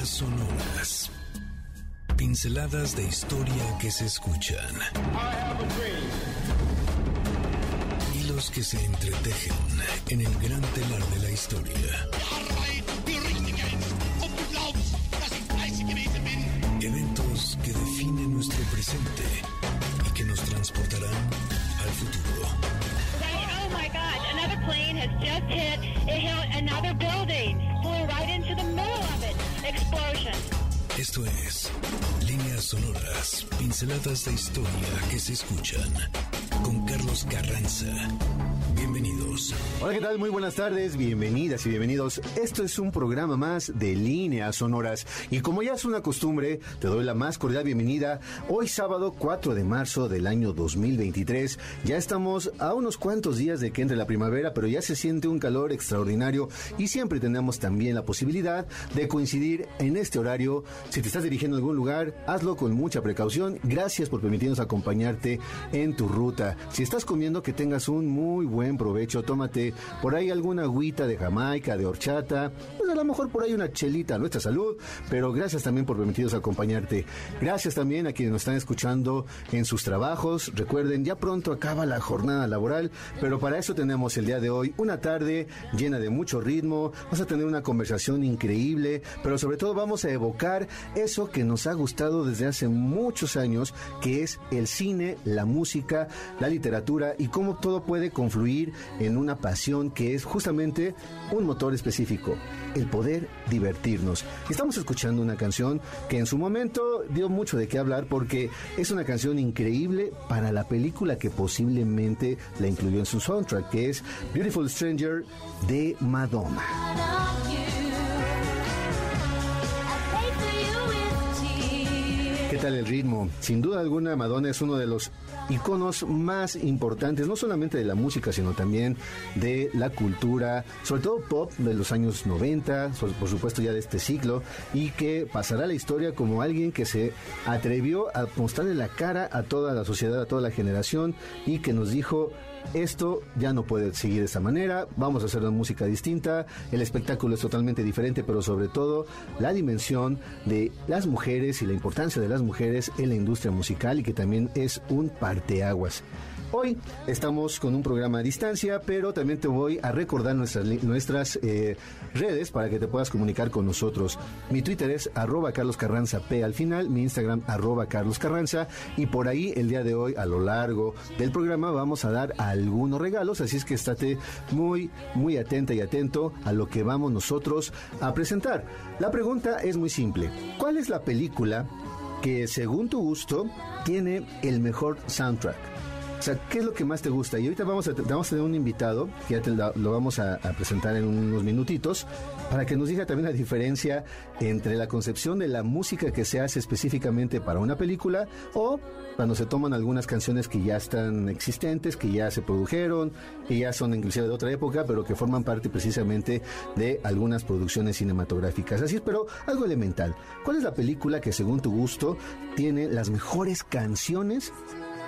Líneas sonoras. Pinceladas de historia que se escuchan. Hilos que se entretejen en el gran telar de la historia. Eventos que definen nuestro presente y que nos transportarán al futuro. Oh another plane has just hit, it hit another building, flew right into the middle of it. Explosion. Esto es Líneas Sonoras, pinceladas de historia que se escuchan con Carlos Carranza. Bienvenidos. Hola, ¿qué tal? Muy buenas tardes, bienvenidas y bienvenidos. Esto es un programa más de Líneas Sonoras y como ya es una costumbre, te doy la más cordial bienvenida. Hoy sábado 4 de marzo del año 2023. Ya estamos a unos cuantos días de que entre la primavera, pero ya se siente un calor extraordinario y siempre tenemos también la posibilidad de coincidir en este horario. Si te estás dirigiendo a algún lugar, hazlo con mucha precaución. Gracias por permitirnos acompañarte en tu ruta. Si estás comiendo, que tengas un muy buen provecho. Tómate por ahí alguna agüita de Jamaica, de horchata, pues a lo mejor por ahí una chelita a nuestra salud, pero gracias también por permitirnos acompañarte. Gracias también a quienes nos están escuchando en sus trabajos. Recuerden, ya pronto acaba la jornada laboral, pero para eso tenemos el día de hoy una tarde llena de mucho ritmo. Vamos a tener una conversación increíble, pero sobre todo vamos a evocar eso que nos ha gustado desde hace muchos años, que es el cine, la música, la literatura y cómo todo puede confluir en una pasión que es justamente un motor específico, el poder divertirnos. Estamos escuchando una canción que en su momento dio mucho de qué hablar porque es una canción increíble para la película que posiblemente la incluyó en su soundtrack, que es Beautiful Stranger de Madonna. El ritmo? Sin duda alguna, Madonna es uno de los iconos más importantes, no solamente de la música, sino también de la cultura, sobre todo pop de los años 90, por supuesto ya de este siglo, y que pasará a la historia como alguien que se atrevió a mostrarle la cara a toda la sociedad, a toda la generación, y que nos dijo, esto ya no puede seguir de esta manera, vamos a hacer una música distinta, el espectáculo es totalmente diferente, pero sobre todo la dimensión de las mujeres y la importancia de las mujeres en la industria musical y que también es un parteaguas. Hoy estamos con un programa a distancia, pero también te voy a recordar nuestras, nuestras eh, redes para que te puedas comunicar con nosotros. Mi Twitter es arroba Carlos Carranza P al final, mi Instagram arroba Carlos Carranza y por ahí el día de hoy a lo largo del programa vamos a dar algunos regalos, así es que estate muy, muy atenta y atento a lo que vamos nosotros a presentar. La pregunta es muy simple. ¿Cuál es la película que según tu gusto tiene el mejor soundtrack? O sea, ¿qué es lo que más te gusta? Y ahorita vamos a, vamos a tener un invitado, que ya te lo, vamos a, a, presentar en unos minutitos, para que nos diga también la diferencia entre la concepción de la música que se hace específicamente para una película o cuando se toman algunas canciones que ya están existentes, que ya se produjeron, que ya son inclusive de otra época, pero que forman parte precisamente de algunas producciones cinematográficas. Así es, pero algo elemental. ¿Cuál es la película que según tu gusto tiene las mejores canciones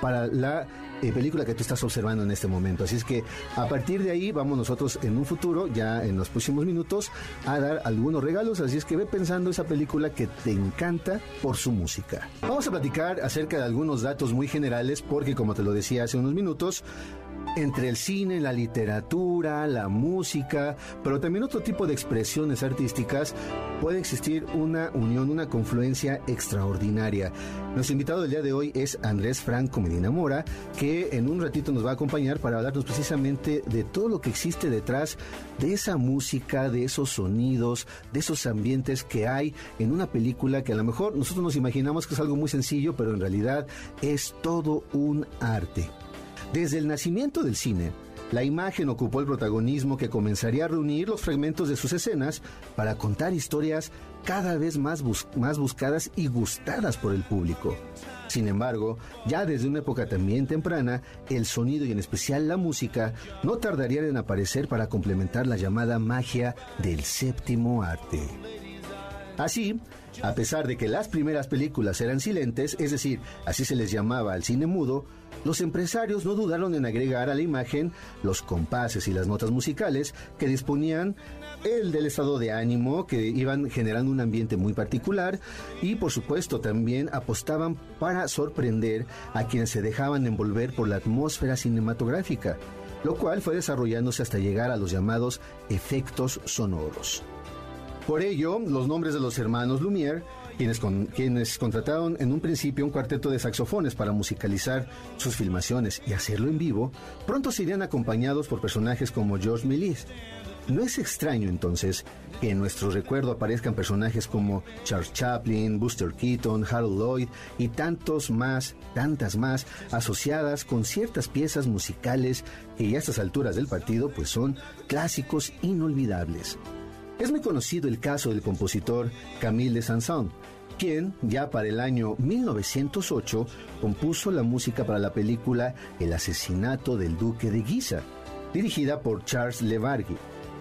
para la eh, película que tú estás observando en este momento. Así es que a partir de ahí vamos nosotros en un futuro, ya en los próximos minutos, a dar algunos regalos. Así es que ve pensando esa película que te encanta por su música. Vamos a platicar acerca de algunos datos muy generales porque como te lo decía hace unos minutos, entre el cine, la literatura, la música, pero también otro tipo de expresiones artísticas, puede existir una unión, una confluencia extraordinaria. Nuestro invitado del día de hoy es Andrés Franco Medina Mora, que en un ratito nos va a acompañar para hablarnos precisamente de todo lo que existe detrás de esa música, de esos sonidos, de esos ambientes que hay en una película que a lo mejor nosotros nos imaginamos que es algo muy sencillo, pero en realidad es todo un arte. Desde el nacimiento del cine, la imagen ocupó el protagonismo que comenzaría a reunir los fragmentos de sus escenas para contar historias cada vez más, más buscadas y gustadas por el público. Sin embargo, ya desde una época también temprana, el sonido y en especial la música no tardarían en aparecer para complementar la llamada magia del séptimo arte. Así, a pesar de que las primeras películas eran silentes, es decir, así se les llamaba al cine mudo, los empresarios no dudaron en agregar a la imagen los compases y las notas musicales que disponían el del estado de ánimo, que iban generando un ambiente muy particular y por supuesto también apostaban para sorprender a quienes se dejaban envolver por la atmósfera cinematográfica, lo cual fue desarrollándose hasta llegar a los llamados efectos sonoros. Por ello, los nombres de los hermanos Lumière quienes, quienes contrataron en un principio un cuarteto de saxofones para musicalizar sus filmaciones y hacerlo en vivo, pronto serían acompañados por personajes como George Méliès. No es extraño entonces que en nuestro recuerdo aparezcan personajes como Charles Chaplin, Buster Keaton, Harold Lloyd y tantos más, tantas más, asociadas con ciertas piezas musicales que a estas alturas del partido pues son clásicos inolvidables. Es muy conocido el caso del compositor Camille de Saint-Saëns, quien ya para el año 1908 compuso la música para la película El asesinato del duque de Guisa, dirigida por Charles Le Vargue,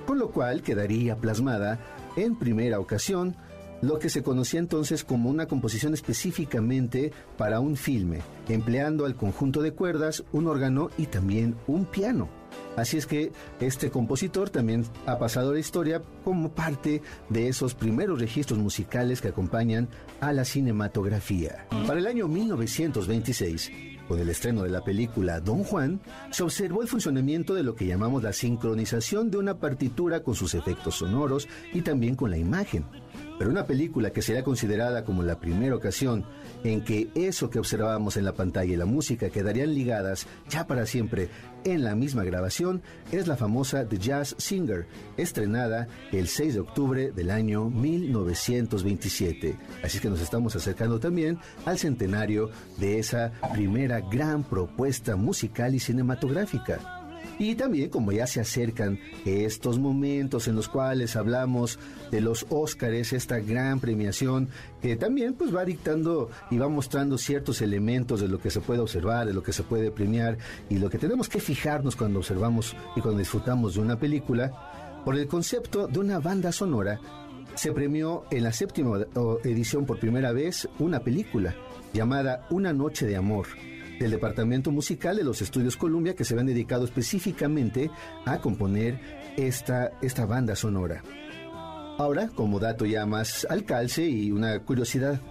con lo cual quedaría plasmada en primera ocasión lo que se conocía entonces como una composición específicamente para un filme, empleando al conjunto de cuerdas, un órgano y también un piano. Así es que este compositor también ha pasado a la historia como parte de esos primeros registros musicales que acompañan a la cinematografía. Para el año 1926, con el estreno de la película Don Juan, se observó el funcionamiento de lo que llamamos la sincronización de una partitura con sus efectos sonoros y también con la imagen. Pero una película que será considerada como la primera ocasión en que eso que observábamos en la pantalla y la música quedarían ligadas ya para siempre en la misma grabación es la famosa The Jazz Singer, estrenada el 6 de octubre del año 1927. Así que nos estamos acercando también al centenario de esa primera gran propuesta musical y cinematográfica. Y también como ya se acercan estos momentos en los cuales hablamos de los Óscares, esta gran premiación que también pues va dictando y va mostrando ciertos elementos de lo que se puede observar, de lo que se puede premiar y lo que tenemos que fijarnos cuando observamos y cuando disfrutamos de una película, por el concepto de una banda sonora se premió en la séptima edición por primera vez una película llamada Una Noche de Amor del Departamento Musical de los Estudios Columbia que se han dedicado específicamente a componer esta, esta banda sonora. Ahora, como dato ya más al calce y una curiosidad,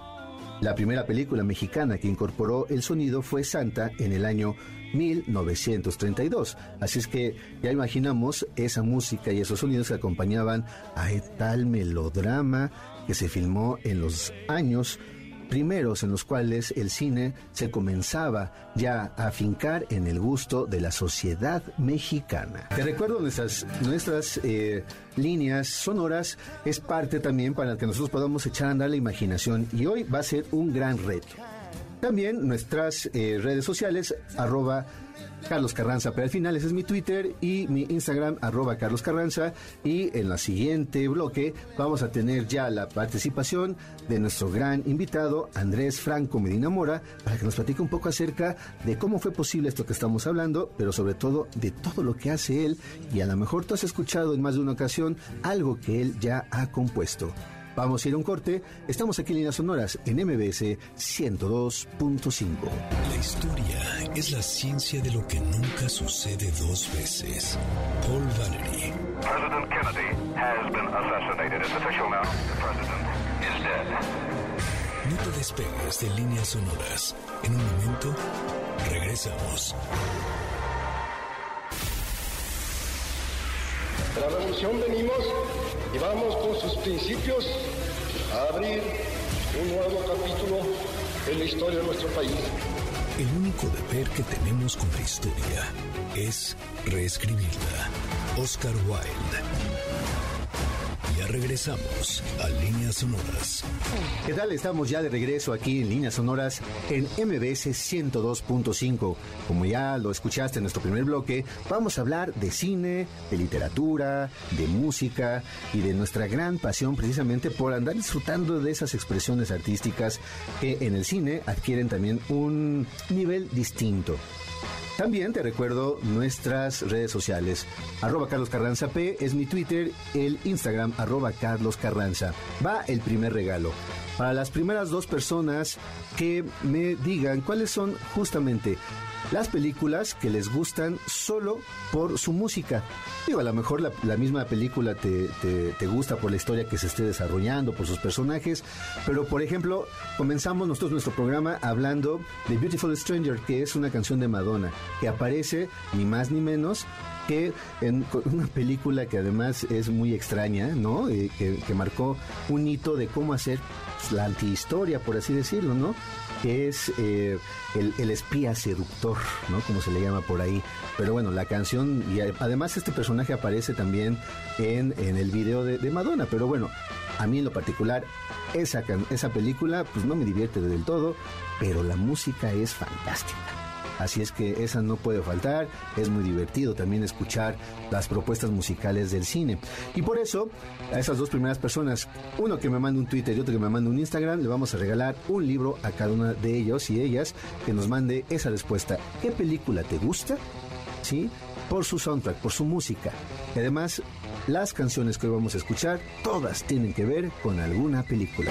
la primera película mexicana que incorporó el sonido fue Santa en el año 1932. Así es que ya imaginamos esa música y esos sonidos que acompañaban a tal melodrama que se filmó en los años primeros en los cuales el cine se comenzaba ya a afincar en el gusto de la sociedad mexicana. Te recuerdo nuestras, nuestras eh, líneas sonoras, es parte también para que nosotros podamos echar a andar la imaginación y hoy va a ser un gran reto. También nuestras eh, redes sociales, arroba Carlos Carranza, pero al final ese es mi Twitter y mi Instagram, arroba Carlos Carranza. Y en la siguiente bloque vamos a tener ya la participación de nuestro gran invitado, Andrés Franco Medina Mora, para que nos platique un poco acerca de cómo fue posible esto que estamos hablando, pero sobre todo de todo lo que hace él. Y a lo mejor tú has escuchado en más de una ocasión algo que él ya ha compuesto. Vamos a ir a un corte. Estamos aquí en Líneas Sonoras en MBS 102.5. La historia es la ciencia de lo que nunca sucede dos veces. Paul Valery. President Kennedy has been assassinated. It's official now. The president is dead. No te despegues de Líneas Sonoras. En un momento, regresamos. La revolución venimos y vamos con sus principios a abrir un nuevo capítulo en la historia de nuestro país. El único deber que tenemos con la historia es reescribirla. Oscar Wilde regresamos a Líneas Sonoras. ¿Qué tal? Estamos ya de regreso aquí en Líneas Sonoras en MBS 102.5. Como ya lo escuchaste en nuestro primer bloque, vamos a hablar de cine, de literatura, de música y de nuestra gran pasión precisamente por andar disfrutando de esas expresiones artísticas que en el cine adquieren también un nivel distinto. También te recuerdo nuestras redes sociales. Arroba Carlos Carranza P es mi Twitter, el Instagram arroba Carlos Carranza. Va el primer regalo. Para las primeras dos personas que me digan cuáles son justamente las películas que les gustan solo por su música. Digo, a lo mejor la, misma película te, te- te gusta por la historia que se esté desarrollando, por sus personajes, pero por ejemplo, comenzamos nosotros nuestro programa hablando de Beautiful Stranger, que es una canción de Madonna, que aparece ni más ni menos que en una película que además es muy extraña, ¿no? Eh, que, marcó un hito de cómo hacer la antihistoria, por así decirlo, ¿no? Que es eh, el, espía seductor, ¿no? Como se le llama por ahí. Pero bueno, la canción, y además este personaje aparece también en, el video de, de Madonna. Pero bueno, a mí en lo particular, esa, esa película, pues no me divierte del todo, pero la música es fantástica. Así es que esa no puede faltar, es muy divertido también escuchar las propuestas musicales del cine. Y por eso, a esas dos primeras personas, uno que me mande un Twitter y otro que me mande un Instagram, le vamos a regalar un libro a cada una de ellos y ellas que nos mande esa respuesta. ¿Qué película te gusta? ¿Sí? Por su soundtrack, por su música. Y además, las canciones que hoy vamos a escuchar, todas tienen que ver con alguna película.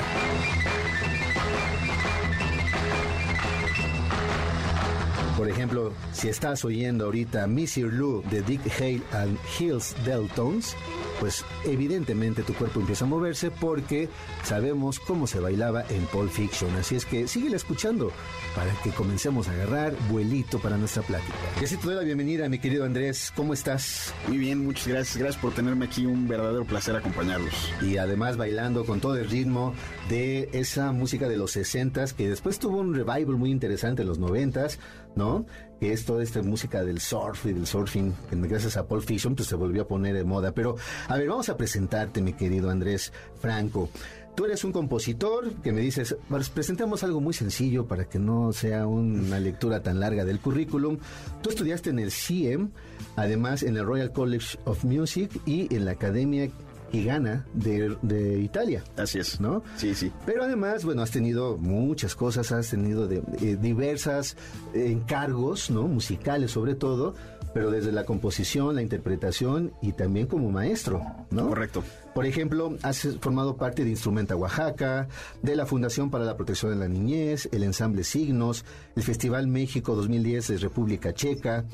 Por ejemplo, si estás oyendo ahorita Missy Lou de Dick Hale and Hills Deltones, pues evidentemente tu cuerpo empieza a moverse porque sabemos cómo se bailaba en Pulp Fiction. Así es que síguela escuchando para que comencemos a agarrar vuelito para nuestra plática. Y así te doy la bienvenida, mi querido Andrés. ¿Cómo estás? Muy bien, muchas gracias. Gracias por tenerme aquí. Un verdadero placer acompañarlos. y además bailando con todo el ritmo de esa música de los 60s que después tuvo un revival muy interesante en los 90s, ¿no? Que es toda esta música del surf y del surfing, que gracias a Paul Fiction pues se volvió a poner de moda. Pero, a ver, vamos a presentarte, mi querido Andrés Franco. Tú eres un compositor que me dices, pues, presentemos algo muy sencillo para que no sea una lectura tan larga del currículum. Tú estudiaste en el CIEM, además en el Royal College of Music y en la Academia Gana de, de Italia. Así es. ¿No? Sí, sí. Pero además, bueno, has tenido muchas cosas, has tenido de, eh, diversas eh, encargos, ¿no? Musicales sobre todo, pero desde la composición, la interpretación y también como maestro, ¿no? Correcto. Por ejemplo, has formado parte de Instrumenta Oaxaca, de la Fundación para la Protección de la Niñez, el Ensamble Signos, el Festival México 2010 de República Checa.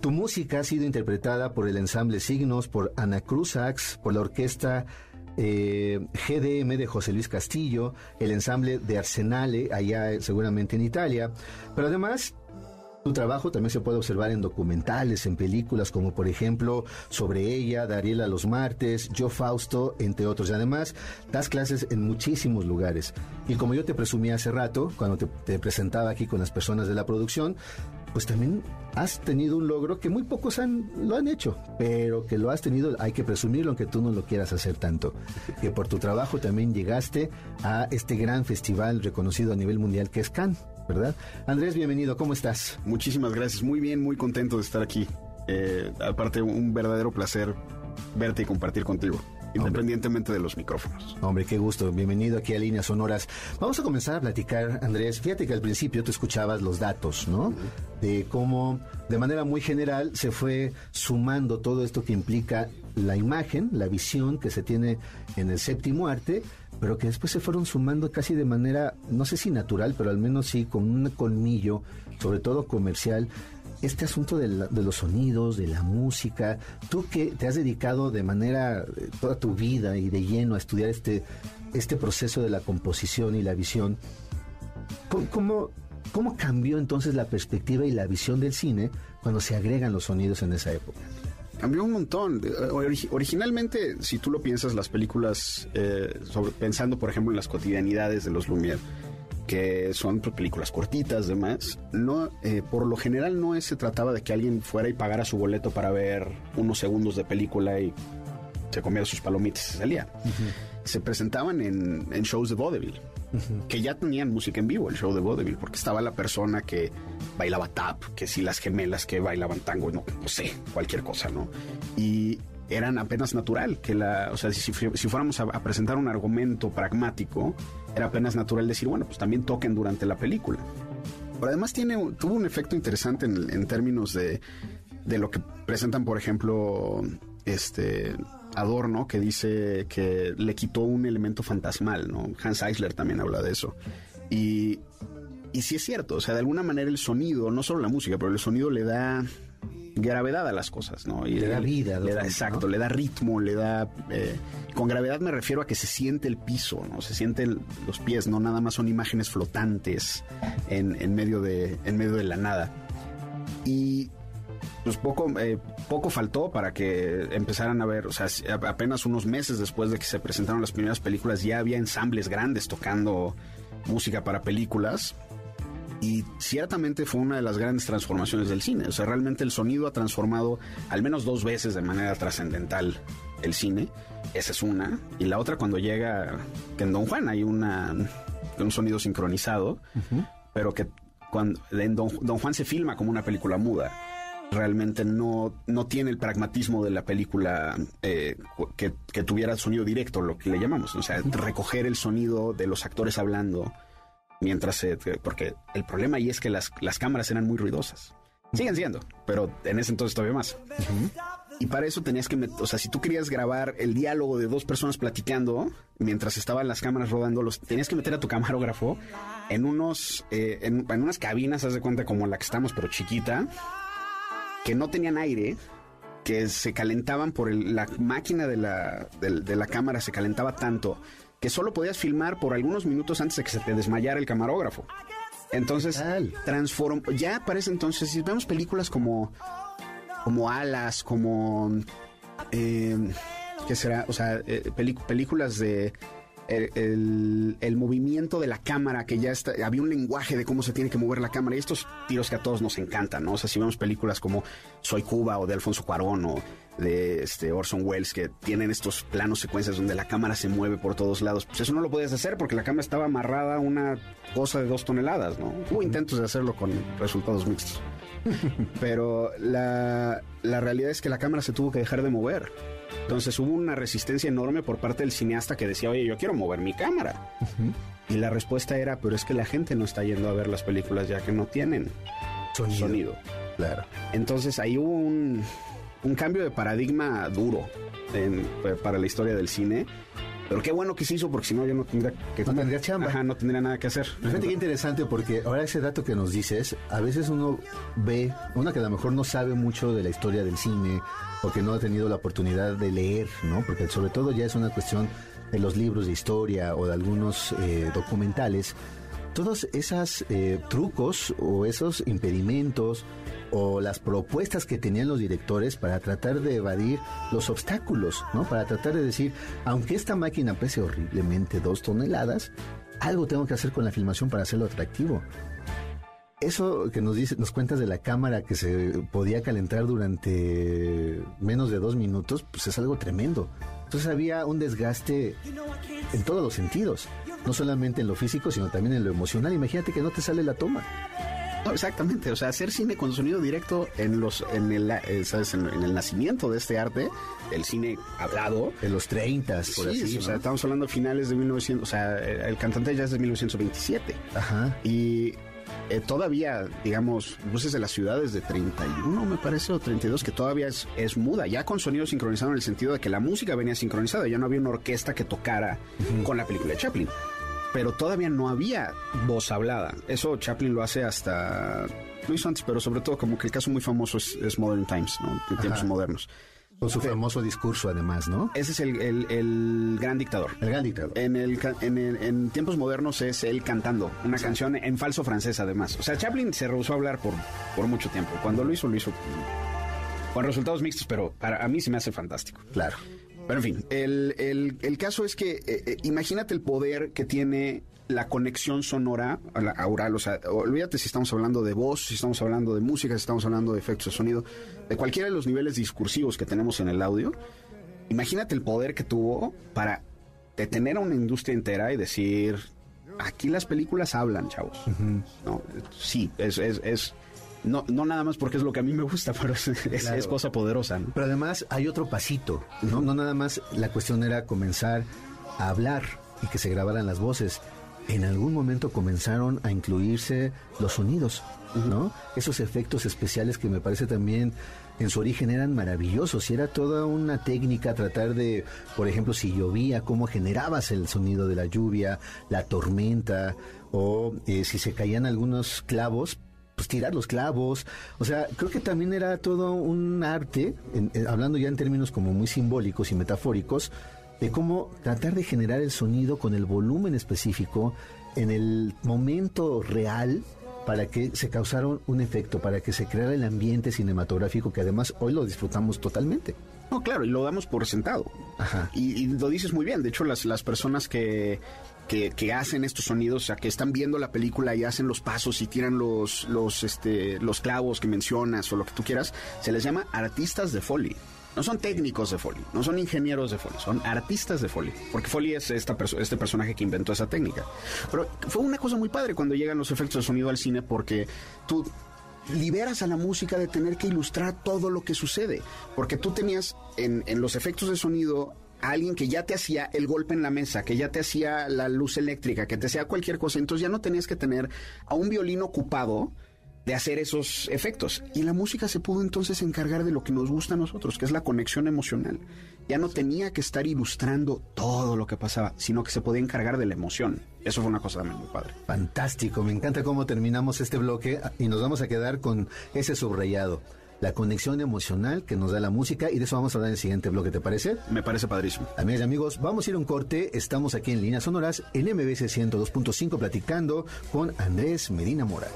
Tu música ha sido interpretada por el Ensamble Signos, por Ana Cruzax, por la Orquesta eh, GDM de José Luis Castillo, el ensamble de Arsenale, allá eh, seguramente en Italia. Pero además, tu trabajo también se puede observar en documentales, en películas como por ejemplo Sobre ella, Dariela los martes, Yo Fausto, entre otros. Y además das clases en muchísimos lugares. Y como yo te presumí hace rato, cuando te presentaba aquí con las personas de la producción, pues también has tenido un logro que muy pocos han, lo han hecho, pero que lo has tenido, hay que presumirlo aunque tú no lo quieras hacer tanto. Que por tu trabajo también llegaste a este gran festival reconocido a nivel mundial que es Cannes. ¿verdad? Andrés, bienvenido, ¿cómo estás? Muchísimas gracias. Muy bien, muy contento de estar aquí. Eh, aparte, un verdadero placer verte y compartir contigo, independientemente de los micrófonos. Hombre, qué gusto, bienvenido aquí a Líneas Sonoras. Vamos a comenzar a platicar, Andrés. Fíjate que al principio tú escuchabas los datos, ¿no? De cómo, de manera muy general, se fue sumando todo esto que implica la imagen, la visión que se tiene en el séptimo arte, pero que después se fueron sumando casi de manera, no sé si natural, pero al menos sí con un colmillo, sobre todo comercial, este asunto de, la- de los sonidos, de la música, tú que te has dedicado de manera eh, toda tu vida y de lleno a estudiar este, este proceso de la composición y la visión, ¿cómo, cómo, cambió entonces la perspectiva y la visión del cine cuando se agregan los sonidos en esa época? Cambió un montón. Eh, ori- originalmente, si tú lo piensas, las películas, eh, sobre- pensando por ejemplo en las cotidianidades de los Lumière, que son pues, películas cortitas, demás, no, eh, por lo general no se trataba de que alguien fuera y pagara su boleto para ver unos segundos de película y se comiera sus palomitas y se salía. Se presentaban en, en shows de vaudeville, que ya tenían música en vivo, el show de vaudeville, porque estaba la persona que bailaba tap, que si las gemelas que bailaban tango, no, no sé, cualquier cosa, ¿no? Y eran apenas natural que la, o sea, si, si- si fuéramos a, a presentar un argumento pragmático, era apenas natural decir, bueno, pues también toquen durante la película. Pero además tiene, tuvo un efecto interesante en, términos de, de lo que presentan, por ejemplo, este Adorno, que dice que le quitó un elemento fantasmal, ¿no? Hans Eisler también habla de eso. Y, y sí es cierto, o sea, de alguna manera el sonido, no solo la música, pero el sonido le da gravedad a las cosas, ¿no? Y Le da vida, Le da, ¿no? exacto, le da ritmo, le da... eh, con gravedad me refiero a que se siente el piso, ¿no? Se sienten los pies, no nada más son imágenes flotantes en, en medio, de, en medio de la nada. Y pues poco, eh, poco faltó para que empezaran a ver, o sea, apenas unos meses después de que se presentaron las primeras películas, ya había ensambles grandes tocando música para películas. Y ciertamente fue una de las grandes transformaciones del cine. O sea, realmente el sonido ha transformado al menos dos veces de manera trascendental el cine. Esa es una. Y la otra cuando llega, que en Don Juan hay una, un sonido sincronizado, pero que cuando en Don, Don Juan se filma como una película muda. Realmente no, no tiene el pragmatismo de la película eh, que, que tuviera sonido directo, lo que le llamamos. O sea, recoger el sonido de los actores hablando mientras se... Porque el problema ahí es que las, las cámaras eran muy ruidosas. Siguen siendo, pero en ese entonces todavía más. Y para eso tenías que, o sea, si tú querías grabar el diálogo de dos personas platicando mientras estaban las cámaras rodando, los tenías que meter a tu camarógrafo en unos, eh, en, en unas cabinas, haz de cuenta como la que estamos, pero chiquita, que no tenían aire, que se calentaban por el- la máquina de la, de la cámara, se calentaba tanto que solo podías filmar por algunos minutos antes de que se te desmayara el camarógrafo. Entonces, Tal. transform ya para ese entonces, si vemos películas como, como Alas, como, eh, ¿qué será? O sea, eh, películas de el, el- el movimiento de la cámara, que ya está, había un lenguaje de cómo se tiene que mover la cámara y estos tiros que a todos nos encantan, ¿no? O sea, si vemos películas como Soy Cuba o de Alfonso Cuarón o de este Orson Welles que tienen estos planos secuencias donde la cámara se mueve por todos lados, pues eso no lo podías hacer porque la cámara estaba amarrada a una cosa de dos toneladas, ¿no? Hubo intentos de hacerlo con resultados mixtos. Pero la, la realidad es que la cámara se tuvo que dejar de mover. Entonces hubo una resistencia enorme por parte del cineasta que decía, oye, yo quiero mover mi cámara. Y la respuesta era, pero es que la gente no está yendo a ver las películas ya que no tienen Sonido. sonido. Claro. Entonces ahí hubo un, un cambio de paradigma duro en- para la historia del cine. Pero qué bueno que se hizo porque si no yo no tendría que... No tendría chamba. Ajá, no tendría nada que hacer. Fíjate qué interesante porque ahora ese dato que nos dices, a veces uno ve, una que a lo mejor no sabe mucho de la historia del cine o que no ha tenido la oportunidad de leer, ¿no? Porque sobre todo ya es una cuestión de los libros de historia o de algunos eh, documentales. Todos esos eh, trucos o esos impedimentos o las propuestas que tenían los directores para tratar de evadir los obstáculos, ¿no? Para tratar de decir, aunque esta máquina pese horriblemente dos toneladas, algo tengo que hacer con la filmación para hacerlo atractivo. Eso que nos dice, nos cuentas de la cámara que se podía calentar durante menos de dos minutos, pues es algo tremendo. Entonces había un desgaste en todos los sentidos, no solamente en lo físico, sino también en lo emocional. Imagínate que no te sale la toma. No, exactamente, o sea, hacer cine con sonido directo en los en el, eh, ¿sabes? En, en el nacimiento de este arte, el cine hablado. De los 30, por Sí, o sea, estamos hablando finales de 1900, o sea, el el cantante ya es de 1927. Ajá. Y eh, todavía, digamos, luces de las ciudades de 31, me parece, o 32, que todavía es, es muda, ya con sonido sincronizado en el sentido de que la música venía sincronizada, ya no había una orquesta que tocara con la película de Chaplin. Pero todavía no había voz hablada. Eso Chaplin lo hace hasta. Lo hizo antes, pero sobre todo, como que el caso muy famoso es, es Modern Times, ¿no? De tiempos Ajá. modernos. Con su famoso discurso, además, ¿no? Ese es el, el- el gran dictador. El gran dictador. En, el, en, el- en tiempos modernos es él cantando una canción en falso francés además. O sea, Chaplin se rehusó a hablar por, por mucho tiempo. Cuando lo hizo, lo hizo con resultados mixtos, pero para a mí se me hace fantástico. Claro. Pero en fin, el, el- el caso es que eh, eh, imagínate el poder que tiene la conexión sonora a la. O sea, olvídate si estamos hablando de voz, si estamos hablando de música, si estamos hablando de efectos de sonido, de cualquiera de los niveles discursivos que tenemos en el audio. Imagínate el poder que tuvo para detener a una industria entera y decir, aquí las películas hablan, chavos. No, sí, es, es, es- no, no nada más porque es lo que a mí me gusta, pero es, es- Claro. es cosa poderosa. ¿no? Pero además hay otro pasito, ¿no? No nada más la cuestión era comenzar a hablar y que se grabaran las voces. en algún momento comenzaron a incluirse los sonidos, ¿no? Esos efectos especiales que me parece también en su origen eran maravillosos y era toda una técnica tratar de, por ejemplo, si llovía, cómo generabas el sonido de la lluvia, la tormenta, o eh, si se caían algunos clavos, pues tirar los clavos. O sea, creo que también era todo un arte, en- en- hablando ya en términos como muy simbólicos y metafóricos, de cómo tratar de generar el sonido con el volumen específico en el momento real para que se causara un efecto, para que se creara el ambiente cinematográfico que además hoy lo disfrutamos totalmente. No, claro, y lo damos por sentado. Ajá. Y, y lo dices muy bien. De hecho, las, las personas que, que, hacen estos sonidos, o sea, que están viendo la película y hacen los pasos y tiran los, los, este, los clavos que mencionas o lo que tú quieras, se les llama artistas de Foley. No son técnicos de Foley, no son ingenieros de Foley, son artistas de Foley. Porque Foley es esta perso- este personaje que inventó esa técnica. Pero fue una cosa muy padre cuando llegan los efectos de sonido al cine porque tú liberas a la música de tener que ilustrar todo lo que sucede. Porque tú tenías en, en los efectos de sonido alguien que ya te hacía el golpe en la mesa, que ya te hacía la luz eléctrica, que te hacía cualquier cosa. Entonces ya no tenías que tener a un violín ocupado de hacer esos efectos. Y la música se pudo entonces encargar de lo que nos gusta a nosotros, que es la conexión emocional. Ya no tenía que estar ilustrando todo lo que pasaba, sino que se podía encargar de la emoción. Eso fue una cosa también muy padre. Fantástico, me encanta cómo terminamos este bloque y nos vamos a quedar con ese subrayado, la conexión emocional que nos da la música y de eso vamos a hablar en el siguiente bloque, ¿te parece? Me parece padrísimo. Amigas y amigos, vamos a ir a un corte, estamos aquí en Líneas Sonoras, en MBC 102.5 platicando con Andrés Medina Mora.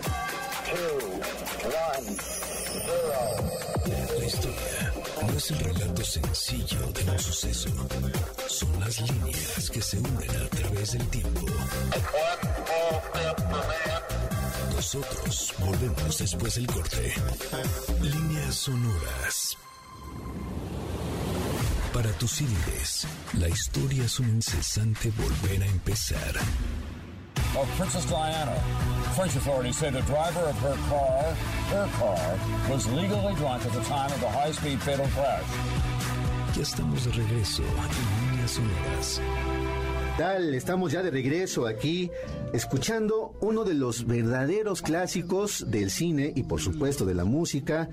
La historia no es el relato sencillo de un suceso. Son las líneas que se unen a través del tiempo. Nosotros volvemos después del corte. Líneas sonoras. Para tus CDs, la historia es un incesante volver a empezar. of Princess Diana. French authorities say the driver of her car, her car, was legally drunk at the time of the high-speed fatal crash. Ya estamos de regreso en Líneas sonoras. Tal? Estamos ya de regreso aquí escuchando uno de los verdaderos clásicos del cine y por supuesto de la música,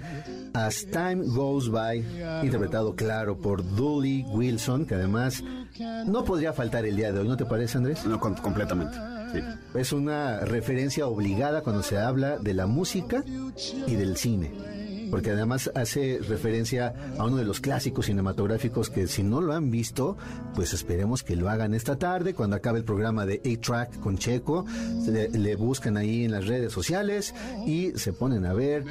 As Time Goes By, interpretado claro por Dooley Wilson, que además no podría faltar el día de hoy, ¿no te parece Andrés? No, com- completamente. Sí. Es una referencia obligada cuando se habla de la música y del cine. Porque además hace referencia a uno de los clásicos cinematográficos que si no lo han visto, pues esperemos que lo hagan esta tarde cuando acabe el programa de A-Track con Checo. Le, le buscan ahí en las redes sociales y se ponen a ver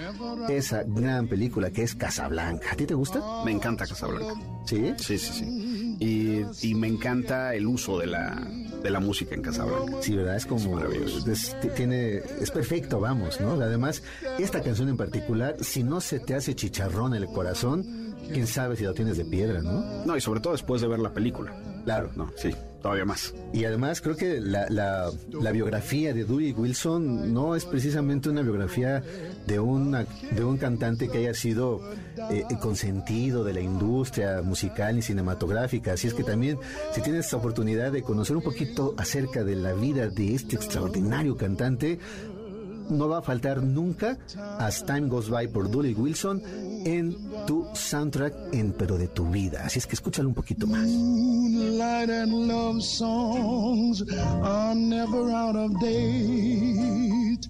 esa gran película que es Casablanca. ¿A ti te gusta? Me encanta Casablanca. Sí. Sí, sí, sí. Y, y me encanta el uso de la, de la música en Casablanca. Sí, ¿verdad? Es como... maravilloso. Es, tiene, es perfecto, vamos, ¿no? Además, esta canción en particular, si no se te hace chicharrón el corazón, quién sabe si lo tienes de piedra, ¿no? No, y sobre todo después de ver la película. Claro. No, sí, todavía. Y además creo que la, la, la biografía de Dewey Wilson no es precisamente una biografía de, una, de un cantante que haya sido eh, consentido de la industria musical y cinematográfica. Así es que también, si tienes esta oportunidad de conocer un poquito acerca de la vida de este extraordinario cantante, no va a faltar nunca As Time Goes By por Dooley Wilson en tu soundtrack en Pero de tu vida. Así es que escúchalo un poquito más. Moonlight and love songs are never out of date.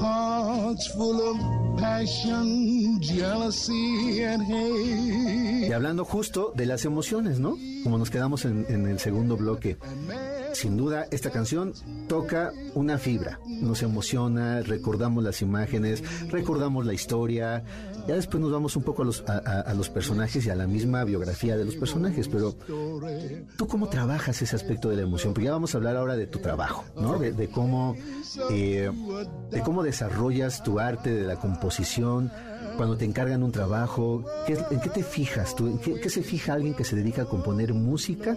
Hearts full of passion, jealousy, and hate. Y hablando justo de las emociones, ¿no? Como nos quedamos en, en el segundo bloque. Sin duda, esta canción toca una fibra, nos emociona, recordamos las imágenes, recordamos la historia, ya después nos vamos un poco a los, a, los personajes y a la misma biografía de los personajes, pero ¿tú cómo trabajas ese aspecto de la emoción? Porque ya vamos a hablar ahora de tu trabajo, ¿no? De, de cómo, eh, de cómo desarrollas tu arte de la composición, cuando te encargan un trabajo, ¿qué ¿en qué te fijas tú? ¿En qué, qué se fija alguien que se dedica a componer música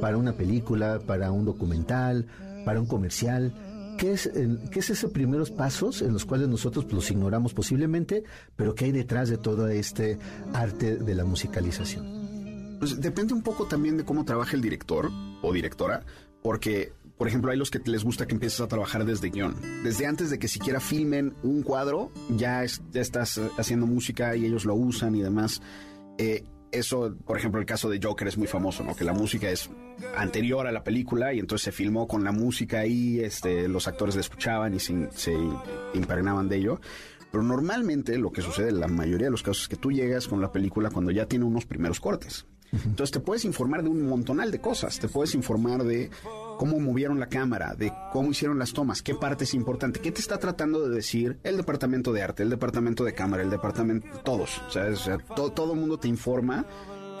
para una película, para un documental, para un comercial? ¿Qué es, qué es esos primeros pasos en los cuales nosotros pues, los ignoramos posiblemente, pero qué hay detrás de todo este arte de la musicalización? Pues depende un poco también de cómo trabaja el director o directora, porque por ejemplo, hay los que les gusta que empieces a trabajar desde guion. Desde antes de que siquiera filmen un cuadro, ya, es- ya estás haciendo música y ellos lo usan y demás. Eh, eso, por ejemplo, el caso de Joker es muy famoso, ¿no? Que la música es anterior a la película y entonces se filmó con la música ahí, este, los actores la escuchaban y se, se impregnaban de ello. Pero normalmente lo que sucede en la mayoría de los casos es que tú llegas con la película cuando ya tiene unos primeros cortes. Entonces te puedes informar de un montonal de cosas. Te puedes informar de cómo movieron la cámara, de cómo hicieron las tomas, qué parte es importante, qué te está tratando de decir el departamento de arte, el departamento de cámara, el departamento, todos. O sea, es- o sea, to- todo el mundo te informa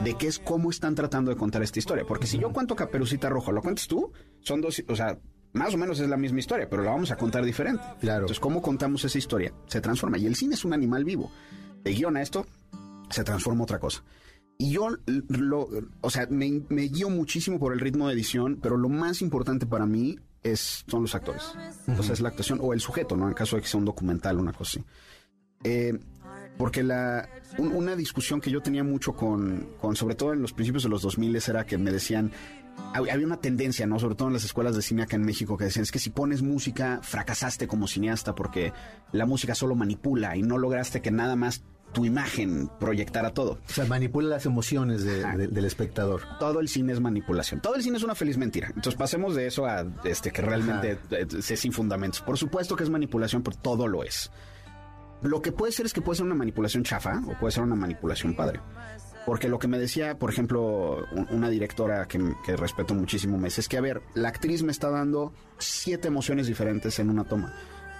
de qué es cómo están tratando de contar esta historia. Porque si yo cuento Caperucita Roja, lo cuentas tú, son dos, o sea, más o menos es la misma historia, pero la vamos a contar diferente. Claro. Entonces, ¿cómo contamos esa historia? Se transforma. Y el cine es un animal vivo. De guion a esto, se transforma otra cosa. Y yo, lo, o sea, me, me guío muchísimo por el ritmo de edición, pero lo más importante para mí es, son los actores. O sea, es la actuación o el sujeto, ¿no? En caso de que sea un documental o una cosa así. Eh, porque la, un- una discusión que yo tenía mucho con, con, sobre todo en los principios de los 2000 era que me decían, hab- había una tendencia, ¿no? Sobre todo en las escuelas de cine acá en México, que decían, es que si pones música, fracasaste como cineasta porque la música solo manipula y no lograste que nada más tu imagen proyectara todo. O sea, manipula las emociones de- de- del espectador. Todo el cine es manipulación. Todo el cine es una feliz mentira. Entonces pasemos de eso a este que realmente eh, es sin fundamentos. Por supuesto que es manipulación, pero todo lo es. Lo que puede ser es que puede ser una manipulación chafa o puede ser una manipulación padre. Porque lo que me decía, por ejemplo, un- una directora que, que respeto muchísimo me dice, es que, a ver, la actriz me está dando siete emociones diferentes en una toma.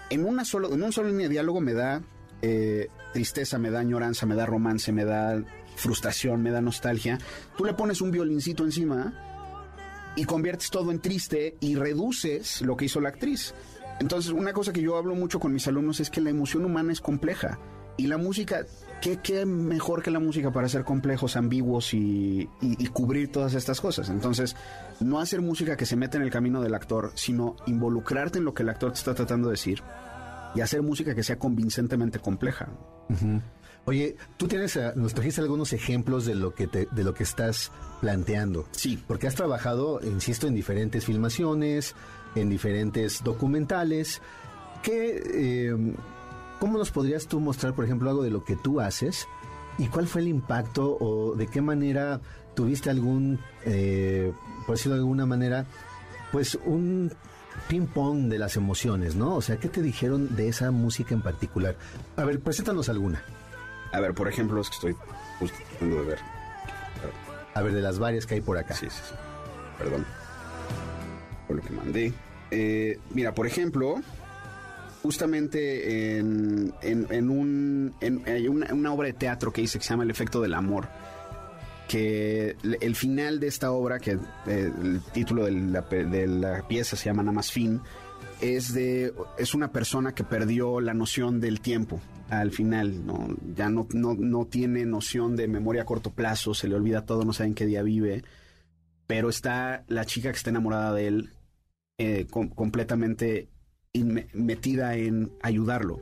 En, una solo, en un solo línea de diálogo me da eh, tristeza, me da añoranza, me da romance, me da frustración, me da nostalgia. Tú le pones un violincito encima y conviertes todo en triste y reduces lo que hizo la actriz. Entonces, una cosa que yo hablo mucho con mis alumnos es que la emoción humana es compleja. Y la música, ¿qué, qué mejor que la música para ser complejos, ambiguos y, y- y cubrir todas estas cosas? Entonces, no hacer música que se meta en el camino del actor, sino involucrarte en lo que el actor te está tratando de decir y hacer música que sea convincentemente compleja. Oye, tú tienes, eh, nos trajiste algunos ejemplos de lo que te, de lo que estás planteando. Sí. Porque has trabajado, insisto, en diferentes filmaciones, en diferentes documentales. ¿Qué, eh, ¿Cómo nos podrías tú mostrar, por ejemplo, algo de lo que tú haces? ¿Y cuál fue el impacto o de qué manera tuviste algún, eh, por decirlo de alguna manera, pues un ping-pong de las emociones, ¿no? O sea, ¿qué te dijeron de esa música en particular? A ver, preséntanos alguna. A ver, por ejemplo, es que estoy justo tratando de ver. A ver, de las varias que hay por acá. Sí, sí, sí. Perdón. Por lo que mandé. Eh, mira, por ejemplo, justamente en, en- en un, en- una, una obra de teatro que hice que se llama El efecto del amor. Que el, final de esta obra, que eh, el título de la, de la pieza se llama nada más fin, es de es una persona que perdió la noción del tiempo al final, ¿no? ya no, no, no tiene noción de memoria a corto plazo, se le olvida todo, no sabe en qué día vive, pero está la chica que está enamorada de él eh, com- completamente metida en ayudarlo.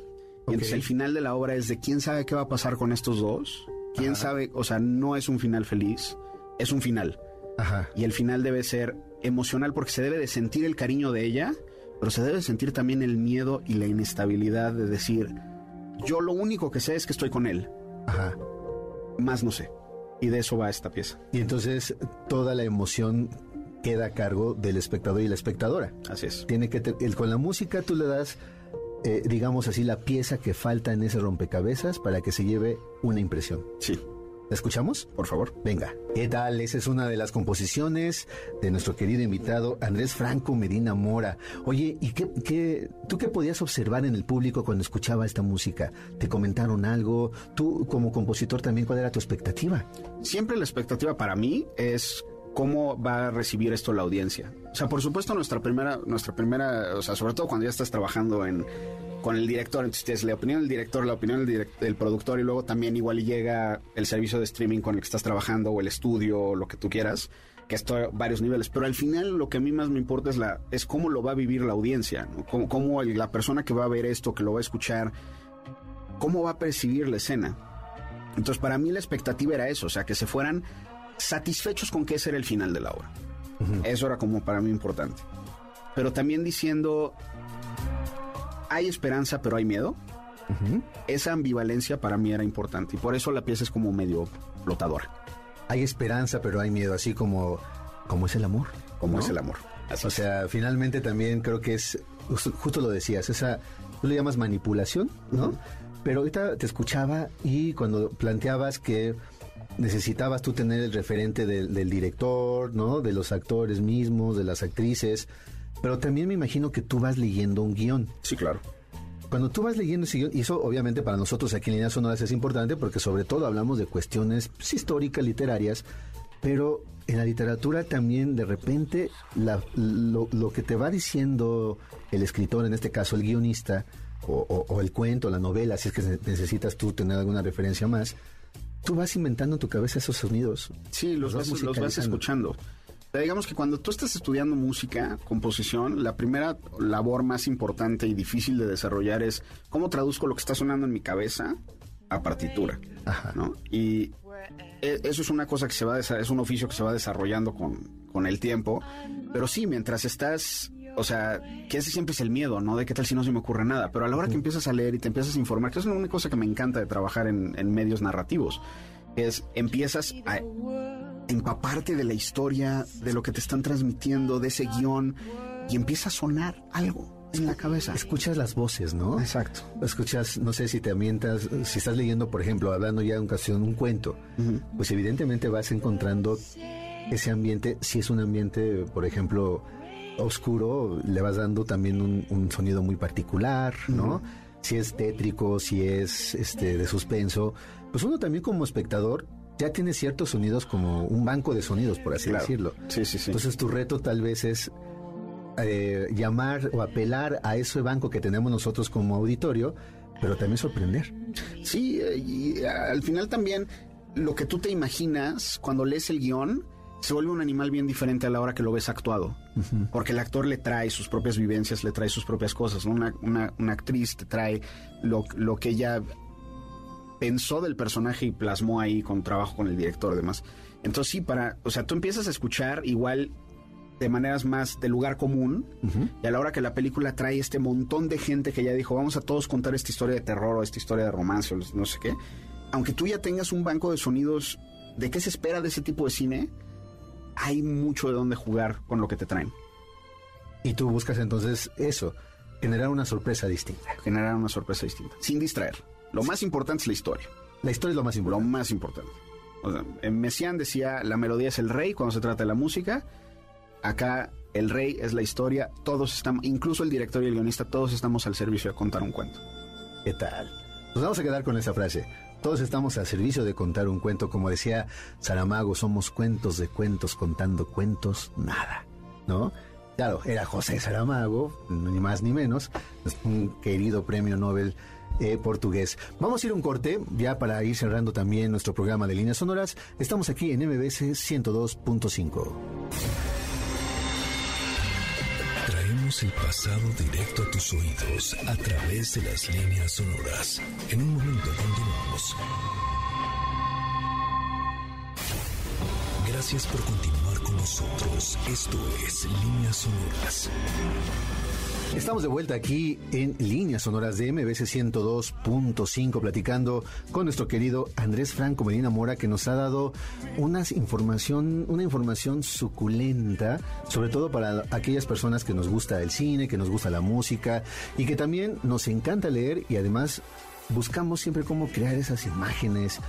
Entonces el final de la obra es de quién sabe qué va a pasar con estos dos, quién sabe, o sea, no es un final feliz, es un final. Ajá. Y el final debe ser emocional porque se debe de sentir el cariño de ella, pero se debe de sentir también el miedo y la inestabilidad de decir, yo lo único que sé es que estoy con él, Ajá. más no sé. Y de eso va esta pieza. Y entonces toda la emoción queda a cargo del espectador y la espectadora. Así es. Tiene que te- el, con la música tú le das, eh, digamos así, la pieza que falta en ese rompecabezas para que se lleve una impresión. Sí, ¿La escuchamos? por favor. Venga, ¿qué tal? Esa es una de las composiciones de nuestro querido invitado Andrés Franco Medina Mora. Oye, ¿y qué, qué- tú qué podías observar en el público cuando escuchaba esta música? ¿Te comentaron algo? Tú como compositor también, ¿cuál era tu expectativa? Siempre la expectativa para mí es cómo va a recibir esto la audiencia. O sea, por supuesto nuestra primera, nuestra primera, o sea, sobre todo cuando ya estás trabajando en con el director, entonces tienes la opinión del director, la opinión del, direct- del productor y luego también igual llega el servicio de streaming con el que estás trabajando o el estudio o lo que tú quieras, que esto a varios niveles, pero al final lo que a mí más me importa es la es cómo lo va a vivir la audiencia, ¿no? cómo, cómo el- la persona que va a ver esto, que lo va a escuchar, cómo va a percibir la escena. Entonces, para mí la expectativa era eso, o sea, que se fueran satisfechos con que ese era el final de la obra. Eso era como para mí importante. pero también diciendo, hay esperanza, pero hay miedo. Esa ambivalencia para mí era importante y por eso la pieza es como medio flotadora. Hay esperanza, pero hay miedo, así como, como es el amor. Como ¿no? es el amor. o sea, finalmente también creo que es, justo- justo lo decías, esa, tú le llamas manipulación, ¿no? Pero ahorita te escuchaba y cuando planteabas que necesitabas tú tener el referente del, del director, ¿no? De los actores mismos, de las actrices, pero también me imagino que tú vas leyendo un guion. Sí, claro. Cuando tú vas leyendo ese guion, y eso obviamente para nosotros aquí en Líneas Sonoras es importante porque sobre todo hablamos de cuestiones pues, históricas, literarias, pero en la literatura también de repente la- lo, lo que te va diciendo el escritor, en este caso el guionista, o, o- o el cuento, la novela, si es que ne- necesitas tú tener alguna referencia más, tú vas inventando en tu cabeza esos sonidos. Sí, los, vas, los vas musicalizando. escuchando. Pero digamos que cuando tú estás estudiando música, composición, la primera labor más importante y difícil de desarrollar es cómo traduzco lo que está sonando en mi cabeza a partitura. Ajá. ¿no? Y e- eso es una cosa que se va, desa- es un oficio que se va desarrollando con, con el tiempo. Pero sí, mientras estás, o sea, que ese siempre es el miedo, ¿no? De qué tal si no se me ocurre nada. Pero a la hora que empiezas a leer y te empiezas a informar, que es una cosa que me encanta de trabajar en, en medios narrativos, es empiezas a empaparte de la historia, de lo que te están transmitiendo, de ese guion, y empieza a sonar algo en la cabeza. Escuchas las voces, ¿no? Exacto. Escuchas, no sé si te ambientas, si estás leyendo, por ejemplo, hablando ya de un ocasión, un cuento, pues evidentemente vas encontrando ese ambiente, si es un ambiente, por ejemplo, oscuro, le vas dando también un, un sonido muy particular, ¿no? Si es tétrico, si es este de suspenso, pues uno también como espectador ya tiene ciertos sonidos como un banco de sonidos, por así Claro. decirlo. Sí, sí, sí. Entonces tu reto tal vez es eh, llamar o apelar a ese banco que tenemos nosotros como auditorio, pero también sorprender. Sí, eh, y al final también lo que tú te imaginas cuando lees el guion se vuelve un animal bien diferente a la hora que lo ves actuado. Porque el actor le trae sus propias vivencias, le trae sus propias cosas. ¿no? Una, una- una actriz te trae lo, lo que ella pensó del personaje y plasmó ahí con trabajo con el director demás. Entonces sí, para, o sea, tú empiezas a escuchar igual de maneras más de lugar común y a la hora que la película trae este montón de gente que ya dijo vamos a todos contar esta historia de terror o esta historia de romance o no sé qué, aunque tú ya tengas un banco de sonidos de qué se espera de ese tipo de cine, hay mucho de dónde jugar con lo que te traen, Y tú buscas entonces eso, generar una sorpresa distinta. generar una sorpresa distinta, sin distraer. Lo más importante es la historia. La historia es lo más Lo importante. más importante. O sea, en Messiaen decía, la melodía es el rey cuando se trata de la música. Acá el rey es la historia. Todos estamos, incluso el director y el guionista, todos estamos al servicio de contar un cuento. ¿Qué tal? Nos vamos a quedar con esa frase. Todos estamos al servicio de contar un cuento, como decía Saramago, somos cuentos de cuentos contando cuentos, nada, ¿no? Claro, era José Saramago, ni más ni menos, un querido premio Nobel eh, portugués. Vamos a ir un corte, ya para ir cerrando también nuestro programa de líneas sonoras. Estamos aquí en MBS 102.5. El pasado directo a tus oídos a través de las líneas sonoras. En un momento continuamos. Gracias por continuar con nosotros. Esto es Líneas Sonoras. Estamos de vuelta aquí en Líneas Sonoras de MBC 102.5 platicando con nuestro querido Andrés Franco Medina Mora que nos ha dado unas información, una información suculenta, sobre todo para aquellas personas que nos gusta el cine, que nos gusta la música y que también nos encanta leer y además buscamos siempre cómo crear esas imágenes,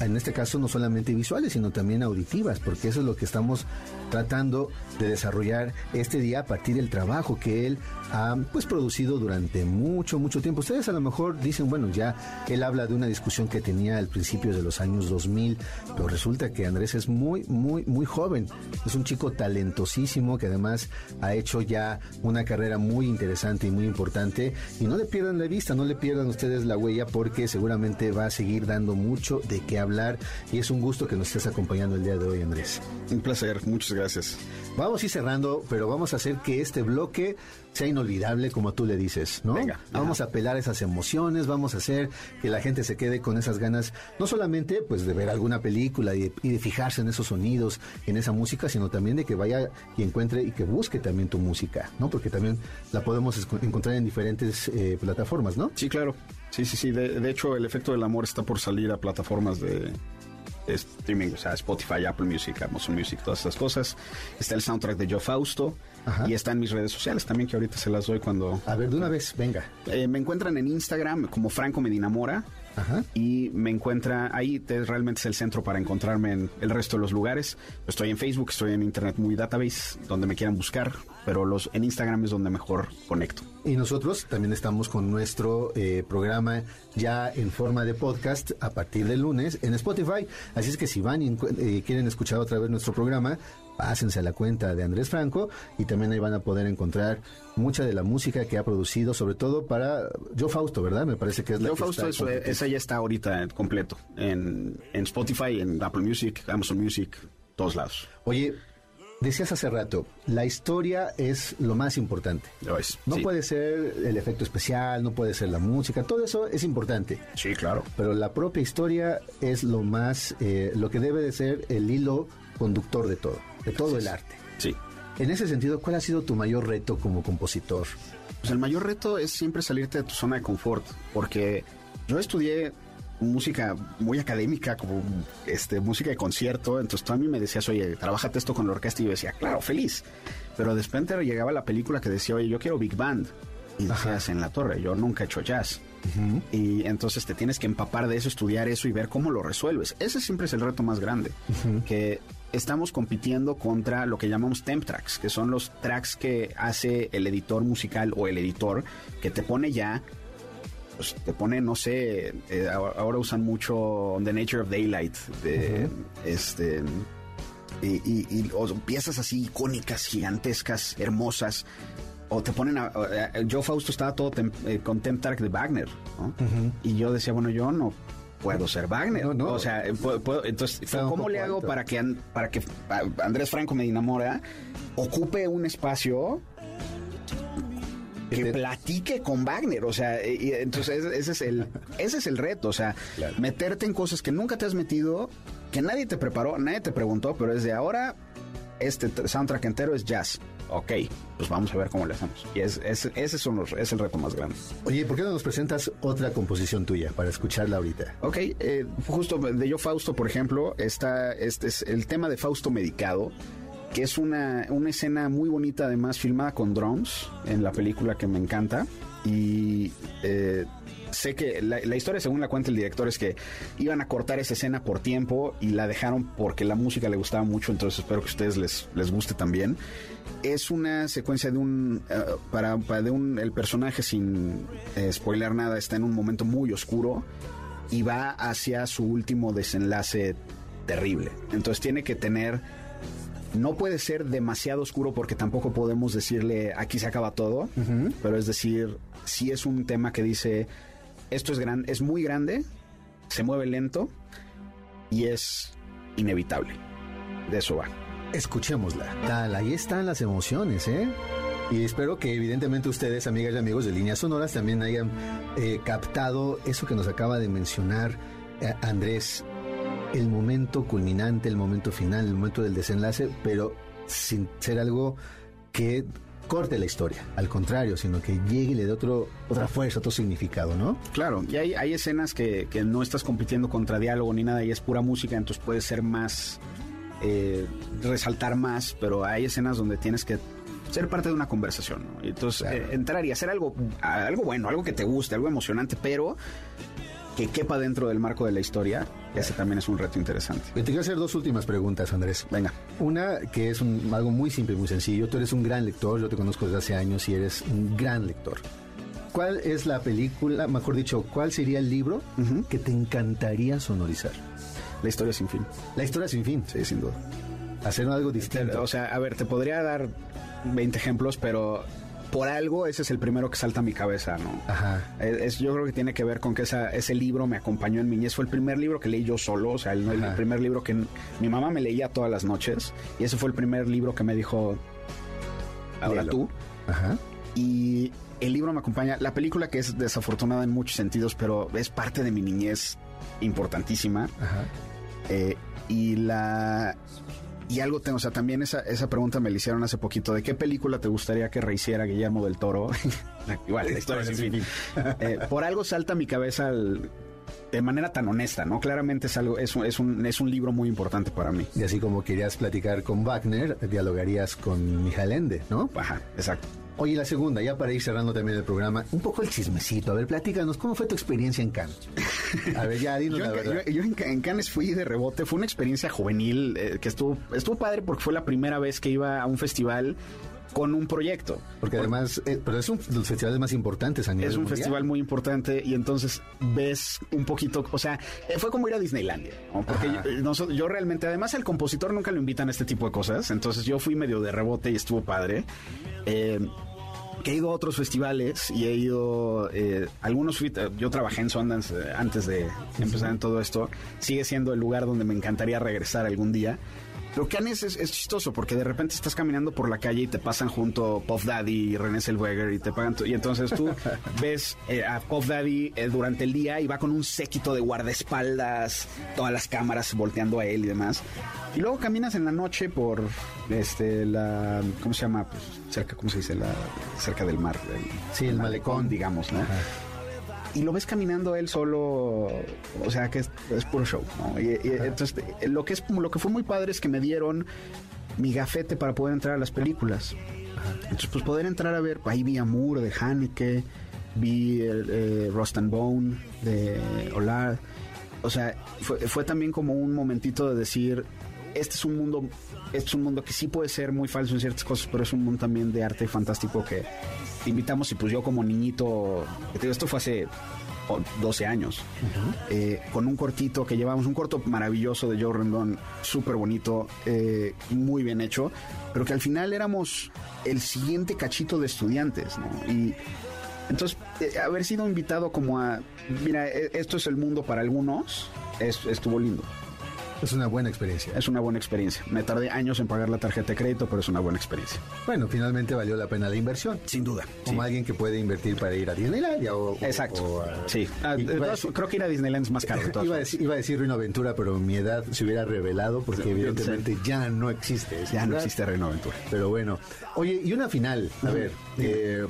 en este caso no solamente visuales, sino también auditivas, porque eso es lo que estamos tratando de desarrollar este día a partir del trabajo que él ha pues producido durante mucho, mucho tiempo. Ustedes a lo mejor dicen, bueno, ya él habla de una discusión que tenía al principio de los años 2000, pero resulta que Andrés es muy, muy, muy joven. Es un chico talentosísimo que además ha hecho ya una carrera muy interesante y muy importante. Y no le pierdan la vista, no le pierdan ustedes la huella porque seguramente va a seguir dando mucho de qué hablar. Y es un gusto que nos estés acompañando el día de hoy, Andrés. Un placer, muchas gracias. Vamos a ir cerrando, pero vamos a hacer que este bloque sea inolvidable, como tú le dices, ¿no? Venga. Vamos a apelar esas emociones, vamos a hacer que la gente se quede con esas ganas, no solamente pues de ver alguna película y de, y de fijarse en esos sonidos, en esa música, sino también de que vaya y encuentre y que busque también tu música, ¿no? Porque también la podemos encontrar en diferentes eh, plataformas, ¿no? Sí, claro. Sí, sí, sí. De, de hecho, el efecto del amor está por salir a plataformas de streaming, o sea, Spotify, Apple Music, Amazon Music, todas esas cosas. Está el soundtrack de Joe Fausto Ajá. y está en mis redes sociales también, que ahorita se las doy cuando... A ver, de una vez, venga. Eh, me encuentran en Instagram como Franco Medinamora. Ajá. Y me encuentra ahí, te- realmente es el centro para encontrarme en el resto de los lugares. Estoy en Facebook, estoy en Internet Muy Database, donde me quieran buscar, pero los en Instagram es donde mejor conecto. Y nosotros también estamos con nuestro eh, programa ya en forma de podcast a partir del lunes en Spotify. Así es que si van y eh, quieren escuchar otra vez nuestro programa, pásense a la cuenta de Andrés Franco y también ahí van a poder encontrar mucha de la música que ha producido, sobre todo para Joe Fausto, ¿verdad? Me parece que es la Yo que Fausto, está eso, completa. esa ya está ahorita completo en, en Spotify, en Apple Music, Amazon Music, todos lados. Oye, decías hace rato, la historia es lo más importante. Lo es. No sí. puede ser el efecto especial, no puede ser la música, todo eso es importante. Sí, claro. pero la propia historia es lo más, eh, lo que debe de ser el hilo conductor de todo, de todo el arte. Sí. En ese sentido, ¿cuál ha sido tu mayor reto como compositor? Pues el mayor reto es siempre salirte de tu zona de confort, porque yo estudié música muy académica, como este música de concierto, entonces tú a mí me decías, oye, trabájate esto con la orquesta, y yo decía, claro, feliz. Pero de repente llegaba la película que decía, oye, yo quiero Big Band. Y decías, en la torre, yo nunca he hecho jazz. Y entonces te tienes que empapar de eso, estudiar eso y ver cómo lo resuelves. Ese siempre es el reto más grande. Que estamos compitiendo contra lo que llamamos temp tracks, que son los tracks que hace el editor musical o el editor que te pone ya pues, te pone, no sé, eh, ahora usan mucho The Nature of Daylight, de, este, y, y- y- o piezas así icónicas, gigantescas, hermosas, o te ponen, a, yo Fausto estaba todo tem- eh, con Temp Track de Wagner, ¿no? Y yo decía, bueno, yo no puedo ser Wagner, No, no. o sea, eh, puedo- puedo- entonces, Está ¿cómo le hago alto. para que, para que Andrés Franco me enamora ocupe un espacio que platique con Wagner, o sea, y- y entonces ese, es el ese es el reto, o sea, meterte en cosas que nunca te has metido, que nadie te preparó, nadie te preguntó, pero desde ahora este soundtrack entero es jazz. Ok, pues vamos a ver cómo le hacemos. Y es, es- ese son los- es el reto más grande. Oye, ¿por qué no nos presentas otra composición tuya para escucharla ahorita? Ok, eh, justo de Yo Fausto, por ejemplo, está este es el tema de Fausto Medicado, que es una, una escena muy bonita, además filmada con drones en la película que me encanta. Y eh, sé que la, la historia, según la cuenta el director, es que iban a cortar esa escena por tiempo y la dejaron porque la música le gustaba mucho, entonces espero que a ustedes les, les guste también. Es una secuencia de un. eh, para, para de un. El personaje, sin eh, spoiler nada, está en un momento muy oscuro y va hacia su último desenlace terrible. Entonces tiene que tener. No puede ser demasiado oscuro porque tampoco podemos decirle aquí se acaba todo, pero es decir, si es un tema que dice esto es gran, es muy grande, se mueve lento y es inevitable. De eso va. Escuchémosla. Tal, ahí están las emociones, ¿eh? Y espero que evidentemente ustedes, amigas y amigos de Líneas Sonoras, también hayan eh, captado eso que nos acaba de mencionar eh, Andrés, el momento culminante, el momento final, el momento del desenlace, pero sin ser algo que corte la historia, al contrario, sino que llegue y le dé otro, otra fuerza, otro significado, ¿no? Claro, y hay, hay escenas que, que no estás compitiendo contra diálogo ni nada y es pura música, entonces puede ser más, eh, resaltar más, pero hay escenas donde tienes que ser parte de una conversación, ¿no? Y Entonces, eh, entrar y hacer algo, algo bueno, algo que te guste, algo emocionante, pero que quepa dentro del marco de la historia, ese también es un reto interesante. Te quiero hacer dos últimas preguntas, Andrés. Venga. Una que es un- algo muy simple y muy sencillo. Tú eres un gran lector, yo te conozco desde hace años y eres un gran lector. ¿Cuál es la película, mejor dicho, cuál sería el libro que te encantaría sonorizar? La historia sin fin. La historia sin fin. Sí, sin duda. Hacer algo distinto. O sea, a ver, te podría dar 20 ejemplos, pero por algo ese es el primero que salta a mi cabeza, ¿no? Ajá. Es, yo creo que tiene que ver con que esa, ese libro me acompañó en mi niñez. Fue el primer libro que leí yo solo, o sea, el, el primer libro que mi mamá me leía todas las noches. Y ese fue el primer libro que me dijo, ahora tú. Ajá. Y el libro me acompaña. La película que es desafortunada en muchos sentidos, pero es parte de mi niñez importantísima. Ajá. Eh, y la y algo tengo, o sea, también esa, esa pregunta me la hicieron hace poquito, ¿de qué película te gustaría que rehiciera Guillermo del Toro? Igual, la historia sin fin. Eh, por algo salta a mi cabeza el- de manera tan honesta, ¿no? Claramente es algo, es un, es un, es un libro muy importante para mí. Y así como querías platicar con Wagner, dialogarías con Mijael Ende, ¿no? Ajá, exacto. Oye, la segunda, ya para ir cerrando también el programa, un poco el chismecito. A ver, platícanos, ¿cómo fue tu experiencia en Cannes? A ver, ya, dinos Yo, la en, verdad. yo- yo en en Cannes fui de rebote, fue una experiencia juvenil eh, que estuvo, estuvo padre porque fue la primera vez que iba a un festival con un proyecto. Porque además, eh, pero es un de los festivales más importantes a nivel Es un mundial. festival muy importante y entonces ves un poquito, o sea, eh, fue como ir a Disneylandia, ¿no? porque yo, noso- yo realmente, además el compositor nunca lo invitan a este tipo de cosas, entonces yo fui medio de rebote y estuvo padre. Eh, que he ido a otros festivales y he ido, eh, algunos fui, eh, yo trabajé en Sundance eh, antes de empezar en todo esto, sigue siendo el lugar donde me encantaría regresar algún día. Pero Cannes es, es chistoso porque de repente estás caminando por la calle y te pasan junto Puff Daddy y René Zellweger y te pagan y entonces tú ves eh, a Puff Daddy eh, durante el día y va con un séquito de guardaespaldas, todas las cámaras volteando a él y demás. Y luego caminas en la noche por este la ¿cómo se llama? Pues, cerca, ¿cómo se dice? La, cerca del mar. Sí, el malecón. digamos, ¿no? Y lo ves caminando él solo, o sea que es, es puro show, ¿no? Y, y entonces lo que es lo que fue muy padre es que me dieron mi gafete para poder entrar a las películas. Entonces pues poder entrar a ver, ahí vi a Moore de Haneke, vi el, eh, Rust and Bone de Olar, o sea fue, fue también como un momentito de decir este es un mundo este es un mundo que sí puede ser muy falso en ciertas cosas, pero es un mundo también de arte fantástico que te invitamos y pues yo como niñito, esto fue hace oh, 12 años, eh, con un cortito que llevamos, un corto maravilloso de Joe Rendón, súper bonito, eh, muy bien hecho, pero que al final éramos el siguiente cachito de estudiantes, ¿no? Y entonces, eh, haber sido invitado como a, mira, eh, esto es el mundo para algunos, es- estuvo lindo. Es una buena experiencia. Es una buena experiencia. Me tardé años en pagar la tarjeta de crédito, pero es una buena experiencia. Bueno, finalmente valió la pena la inversión. Sin duda. Como alguien que puede invertir para ir a Disneylandia o... Exacto. o sí. Ah, creo que ir a Disneyland es más caro. de todas Iba a, decir, iba a decir Reino Aventura, pero mi edad se hubiera revelado porque Sí, evidentemente ya no existe. Ya no existe Reino Aventura. Pero bueno. Oye, y una final. A ver, eh,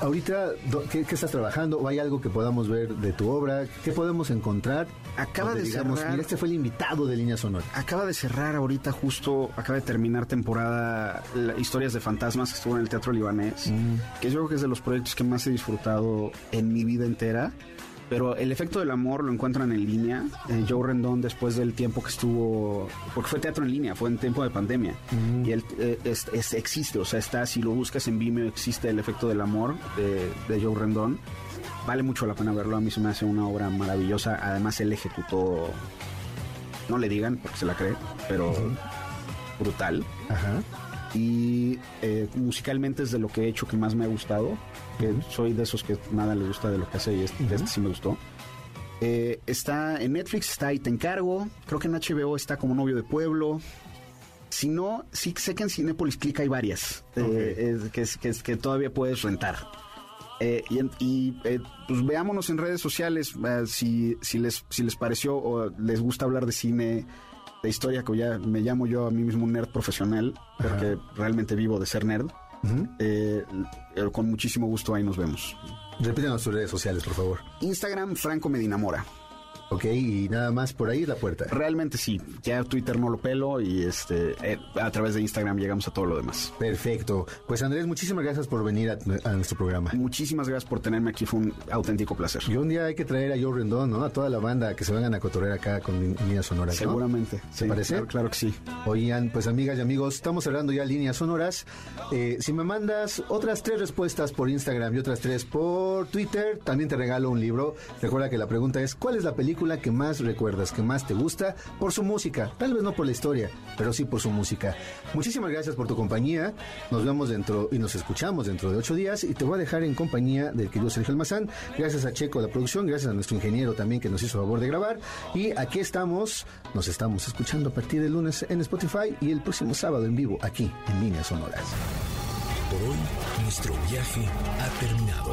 ahorita, ¿qué, qué estás trabajando? ¿O hay algo que podamos ver de tu obra? ¿Qué podemos encontrar? Acaba Donde de digamos, cerrar- Mira, este fue el invitado de Línea Sonora. Acaba de cerrar ahorita justo, acaba de terminar temporada la- Historias de Fantasmas que estuvo en el Teatro Libanés, que yo creo que es de los proyectos que más he disfrutado en mi vida entera. Pero el efecto del amor lo encuentran en línea. Eh, Joe Rendón, después del tiempo que estuvo, porque fue teatro en línea, fue en tiempo de pandemia. Y él eh, es- es- existe, o sea, está, si lo buscas en Vimeo, existe el efecto del amor de, de Joe Rendón. Vale mucho la pena verlo, a mí se me hace una obra maravillosa. Además, él ejecutó no le digan porque se la cree, pero brutal. Ajá. Y eh, musicalmente es de lo que he hecho que más me ha gustado. Que soy de esos que nada le gusta de lo que hace y este, este sí me gustó. Eh, está en Netflix, está ahí Te Encargo. Creo que en HBO está como Novio de Pueblo. Si no, sí sé que en Cinepolis Click hay varias eh, eh, que, que, todavía puedes rentar. Y y, pues veámonos en redes sociales si, si, les, si les pareció o les gusta hablar de cine, de historia, que ya me llamo yo a mí mismo un nerd profesional, porque realmente vivo de ser nerd. Eh, eh, con muchísimo gusto ahí nos vemos. Repítanos tus redes sociales, por favor. Instagram, Franco Medinamora. Ok, y nada más por ahí la puerta. Realmente sí, ya Twitter no lo pelo y este eh, a través de Instagram llegamos a todo lo demás. Perfecto. Pues Andrés, muchísimas gracias por venir a, a nuestro programa. Muchísimas gracias por tenerme aquí, fue un auténtico placer. Y un día hay que traer a Joe Rendón, ¿no? A toda la banda que se vengan a cotorrear acá con Línea Sonora. ¿no? Seguramente. ¿Se sí, parece? Claro, claro que sí. Oigan, pues amigas y amigos, estamos hablando ya líneas sonoras. Eh, si me mandas otras tres respuestas por Instagram y otras tres por Twitter, también te regalo un libro. Recuerda que la pregunta es, ¿cuál es la película película que más recuerdas, que más te gusta por su música, tal vez no por la historia, pero sí por su música. Muchísimas gracias por tu compañía. Nos vemos dentro y nos escuchamos dentro de ocho días y te voy a dejar en compañía del querido Sergio Almazán. Gracias a Checo la producción, gracias a nuestro ingeniero también que nos hizo favor de grabar. Y aquí estamos, nos estamos escuchando a partir del lunes en Spotify y el próximo sábado en vivo aquí en Líneas Sonoras. Por hoy, nuestro viaje ha terminado.